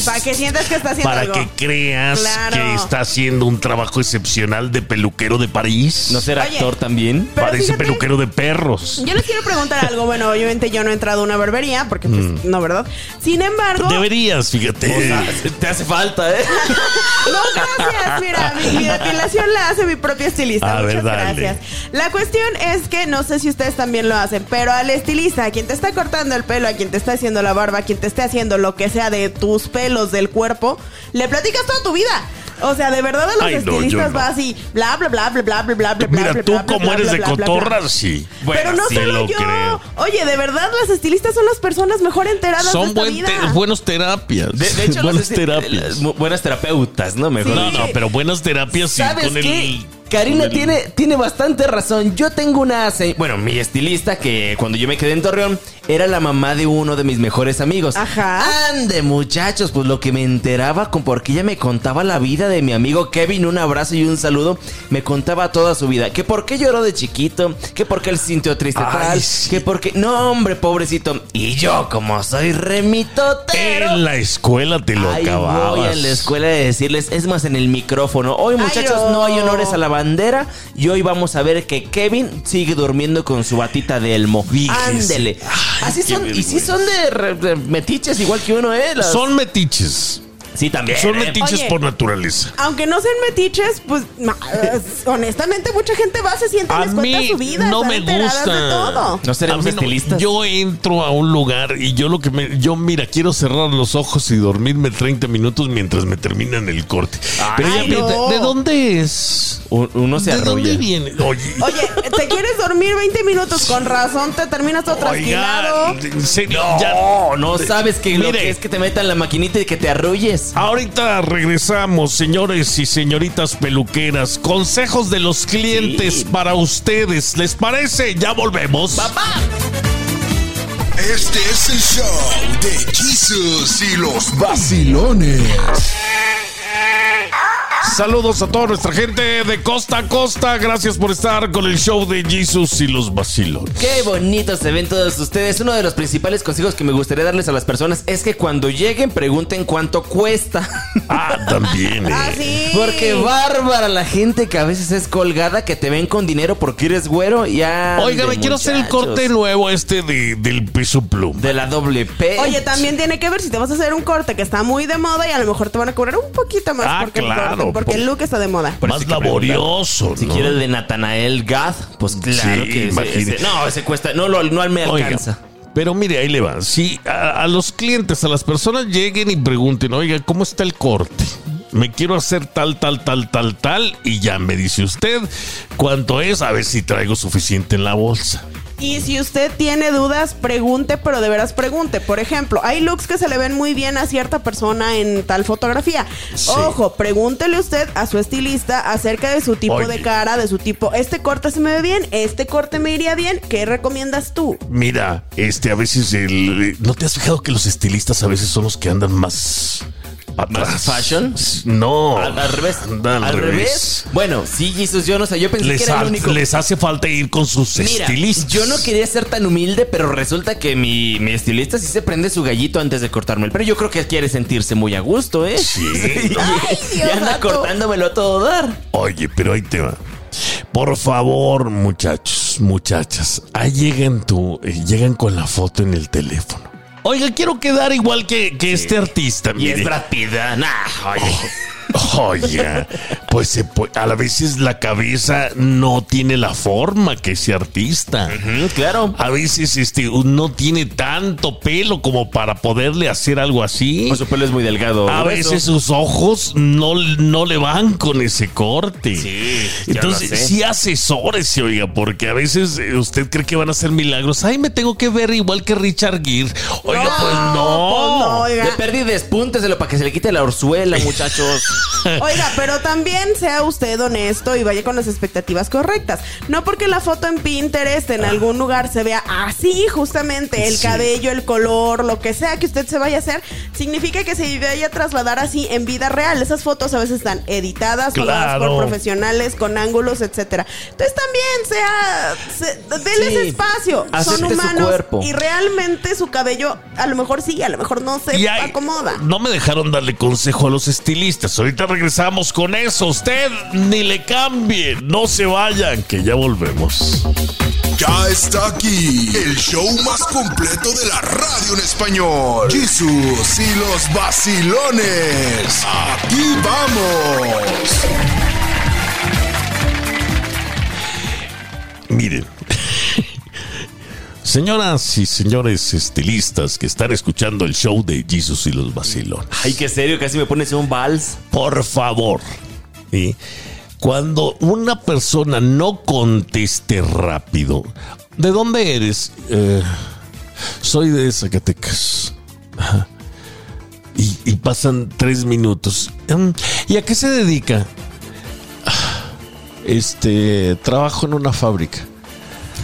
Para que sientas que está haciendo Para algo. que creas Claro. que está haciendo un trabajo excepcional de peluquero de París. ¿No será Oye. actor también? Parece fíjate- peluquero de perros. Yo les quiero preguntar algo. Bueno, obviamente yo no he entrado a una barbería porque, pues, Mm. no, ¿verdad? Sin embargo. Deberías, fíjate. Te hace falta, ¿eh? [LAUGHS] No, gracias. Mira, mi, mi depilación la hace mi propia estilista. A ver, Muchas dale. gracias. La cuestión es que no sé si ustedes también lo hacen, pero al estilista, a quien te está cortando el pelo, a quien te está haciendo la barba, a quien te esté haciendo lo que sea de tus pelos del cuerpo, le platicas toda tu vida. O sea, de verdad a los Ay, no, estilistas no. va así, bla, bla, bla, bla, bla, bla, bla, bla, Mira, bla, tú bla, bla, como bla, eres bla, de bla, bla, bla. cotorra, sí. Pero no sí solo lo yo. creo. Oye, de verdad, las estilistas son las personas mejor enteradas de Son esta buen vida. te- buenos terapias. De, de hecho, buenas esti- terapias. buenas terapeutas, ¿no? Mejor Sí. No, no, pero buenas terapias sí ¿Sabes con qué? el Karina tiene, tiene bastante razón. Yo tengo una... Bueno, mi estilista que cuando yo me quedé en Torreón era la mamá de uno de mis mejores amigos. Ajá. Ande, muchachos, pues lo que me enteraba con porque ella me contaba la vida de mi amigo Kevin, un abrazo y un saludo, me contaba toda su vida, que por qué lloró de chiquito, que por qué él se sintió triste Ay, tal, sí. que porque no, hombre, pobrecito. Y yo como soy remitotero. En la escuela te lo Ahí acababas. voy a la escuela de decirles, es más en el micrófono. Hoy, muchachos, Ay, no hay honores a la bandera. Y hoy vamos a ver que Kevin sigue durmiendo con su batita de elmo. Ándele. Así son, y sí son de, re- de metiches, igual que uno, ¿eh? Las- Son metiches. Sí, también. Son ¿eh? metiches Oye. por naturaleza. Aunque no sean metiches, pues ma- [LAUGHS] honestamente mucha gente va, se siente A les cuenta mí su vida. no están me enteradas gusta. de todo. No seremos mí no- estilistas. yo entro a un lugar y yo lo que me. Yo, mira, quiero cerrar los ojos y dormirme 30 minutos mientras me terminan el corte. Pero Ay, ya, no. ¿de, de dónde es? Un- Uno se ¿De dónde viene? Oye. Oye, ¿te quieres dormir 20 minutos? Con razón te terminas todo trasquilado. Oiga, en serio, ya- No, no sabes que lo Mire. que es que te metan la maquinita y que te arrulles. Ahorita regresamos, señores y señoritas peluqueras. Consejos de los clientes Sí. para ustedes. ¿Les parece? Ya volvemos. ¡Papá! Este es el show de Jesus y los vacilones. Saludos a toda nuestra gente de costa a costa. Gracias por estar con el show de Jesus y los vacilones. Qué bonitos se ven todos ustedes. Uno de los principales consejos que me gustaría darles a las personas es que cuando lleguen pregunten cuánto cuesta. [LAUGHS] Ah, también. eh. Ah, sí. Porque bárbara la gente que a veces es colgada, que te ven con dinero porque eres güero. Ya. Oiga, me quiero hacer el corte nuevo este de, del peso pluma. De la doble P. Oye, también tiene que ver si te vas a hacer un corte que está muy de moda y a lo mejor te van a cobrar un poquito más Ah, porque, claro, porque por- el look está de moda. Más laborioso, Si ¿no? quieres de Natanael Gath, pues claro Sí, que ese, No, ese cuesta. No, lo- no me Oiga, alcanza. pero mire, ahí le va. Si a, a los clientes, a las personas lleguen y pregunten, oiga, ¿cómo está el corte? Me quiero hacer tal, tal, tal, tal, tal. Y ya me dice usted cuánto es, a ver si traigo suficiente en la bolsa. Y si usted tiene dudas, pregunte, pero de veras pregunte. Por ejemplo, hay looks que se le ven muy bien a cierta persona en tal fotografía. Sí. Ojo, pregúntele usted a su estilista acerca de su tipo Oye. de cara, de su tipo, este corte se me ve bien, este corte me iría bien, ¿qué recomiendas tú? Mira, este, a veces el. ¿No te has fijado que los estilistas a veces son los que andan más. ¿Más fashion? No. Al, al revés. Al revés. Bueno, sí, Jesus, yo no sé. Yo pensé que Les, era ha- el único. les hace falta ir con sus Mira, estilistas. yo no quería ser tan humilde, pero resulta que mi, mi estilista sí se prende su gallito antes de cortarme el pelo. Yo creo que quiere sentirse muy a gusto, ¿eh? Sí. [LAUGHS] y, Ay, y Dios anda cortándomelo a todo dar. Oye, pero ahí te va. Por favor, muchachos, muchachas, ahí llegan tú, eh, llegan con la foto en el teléfono. Oiga, quiero quedar igual que, que este artista, Y es mire. Brad Pitt. Nah, oye. Oiga, pues se pu- a veces la cabeza no tiene la forma que ese artista. Claro. A veces este no tiene tanto pelo como para poderle hacer algo así. Pues su pelo es muy delgado. A grueso. veces sus ojos no, no le van con ese corte. Sí, Entonces, lo sí asesórese, oiga, porque a veces eh, usted cree que van a hacer milagros. Ay, me tengo que ver igual que Richard Gere. Oiga, pues pues no, no. oiga. De perdí despúnteselo para que se le quite la orzuela, muchachos. [LAUGHS] [LAUGHS] Oiga, pero también sea usted honesto y vaya con las expectativas correctas. No porque la foto en Pinterest en algún lugar se vea así, justamente, el Sí. cabello, el color, lo que sea que usted se vaya a hacer, significa que se vaya a trasladar así en vida real. Esas fotos a veces están editadas, Claro. por profesionales, con ángulos, etcétera. Entonces también sea, se, denles Sí. espacio. Son Acepte su humanos cuerpo. y realmente su cabello a lo mejor sí, a lo mejor no se Y hay- acomoda. No me dejaron darle consejo a los estilistas. Ahorita regresamos con eso. Usted ni le cambie. No se vayan, que ya volvemos. Ya está aquí el show más completo de la radio en español. Jesús y los vacilones. Aquí vamos. Miren. Señoras y señores estilistas que están escuchando el show de Jesus y los vacilones. Ay, qué serio, casi me pones un vals. Por favor. ¿sí? Cuando una persona no conteste rápido, ¿de dónde eres? Eh, soy de Zacatecas. Ajá. Y, y pasan tres minutos. Mm, ¿Y a qué se dedica? Ah, este, trabajo en una fábrica.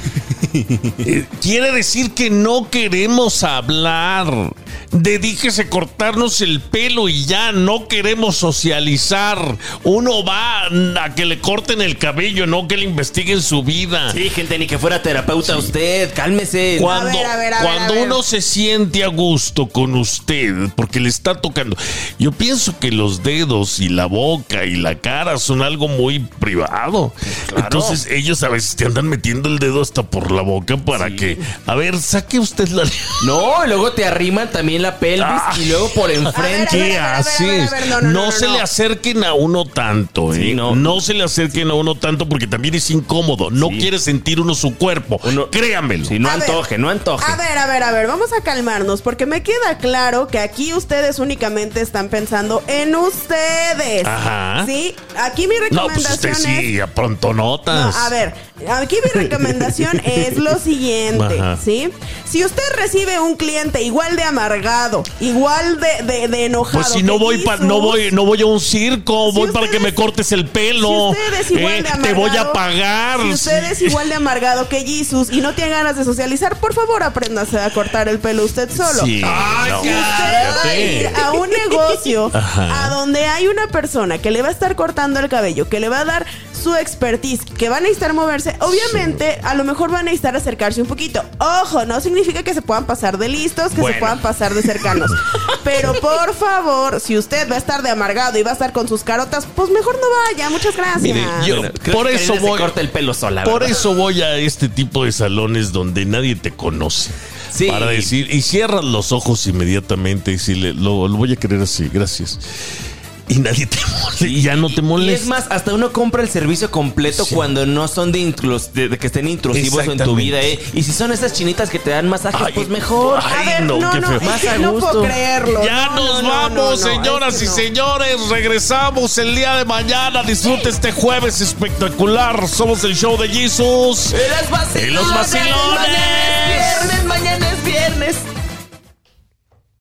[LAUGHS] Eh, Quiere decir que no queremos hablar. Dedíquese a cortarnos el pelo y ya no queremos socializar. Uno va a que le corten el cabello, no que le investiguen su vida. Sí, gente, ni que fuera terapeuta usted. Cálmese. Cuando, A ver, a ver, a ver, cuando ver. uno se siente a gusto con usted, porque le está tocando. Yo pienso que los dedos y la boca y la cara son algo muy privado. Entonces ellos a veces te andan metiendo el dedo hasta por la boca para que, a ver, saque usted la... No, y luego te arriman también la pelvis Ah. y luego por enfrente. a ver, ¿Qué a ver, a ver, haces? a ver, no, se le acerquen a uno tanto, ¿eh? Sí, no. no. se le acerquen a uno tanto porque también es incómodo. No Sí. quiere sentir uno su cuerpo. Uno- Créanmelo. Sí, no A ver. antoje, no antoje. A ver, a ver, a ver, vamos a calmarnos porque me queda claro que aquí ustedes únicamente están pensando en ustedes. Ajá. Sí, aquí mi No, pues recomendación usted es sí, a pronto notas. No, a ver, aquí mi [LAUGHS] recomendación es lo siguiente, Ajá. ¿sí? Si usted recibe un cliente igual de amargado, igual de, de, de enojado. Pues si no voy pa- no voy no voy a un circo, Si voy para que me cortes el pelo. Si usted es igual Eh, de te voy a amargado, pagar. Si usted es igual de amargado que Jesus y no tiene ganas de socializar, por favor apréndase a cortar el pelo usted solo. Sí, Ay, no, si usted va a ir a un negocio [LAUGHS] Ajá. a donde hay una persona que le va a estar cortando el cabello, que le va a dar su expertise, que van a necesitar moverse, obviamente a lo mejor van a necesitar acercarse un poquito. Ojo, no significa que se puedan pasar de listos, que se puedan pasar de cercanos. Pero por favor, si usted va a estar de amargado y va a estar con sus carotas, pues mejor no vaya. Muchas gracias. Mire, yo Bueno, creo por que eso se voy corta el pelo sola, Por ¿verdad? eso voy a este tipo de salones donde nadie te conoce. Sí. Para decir, y cierras los ojos inmediatamente y decirle, lo, lo voy a querer así, gracias. Y nadie te molesta. Y ya no te Y es molesta. más, hasta uno compra el servicio completo Sí. cuando no son de, intrus- de- de que estén intrusivos en tu vida, ¿eh? Y si son esas chinitas que te dan masajes, Ay, pues mejor. ay, A ver, no, no, qué no, feo. es Más a no gusto. puedo creerlo. Ya No, nos no, no, vamos, no, no, señoras es que y no. señores. Regresamos el día de mañana. Disfrute este jueves espectacular. Somos el show de Jesus. ¡En los vacilones! ¡En los vacilones! Mañana es viernes, mañana es viernes.